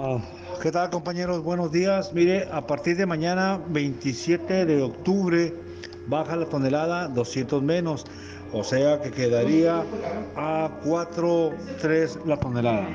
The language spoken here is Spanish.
Ah, ¿Qué tal compañeros? Buenos días. Mire, a partir de mañana 27 de octubre baja la tonelada 200 menos, o sea que quedaría a 4.3 la tonelada.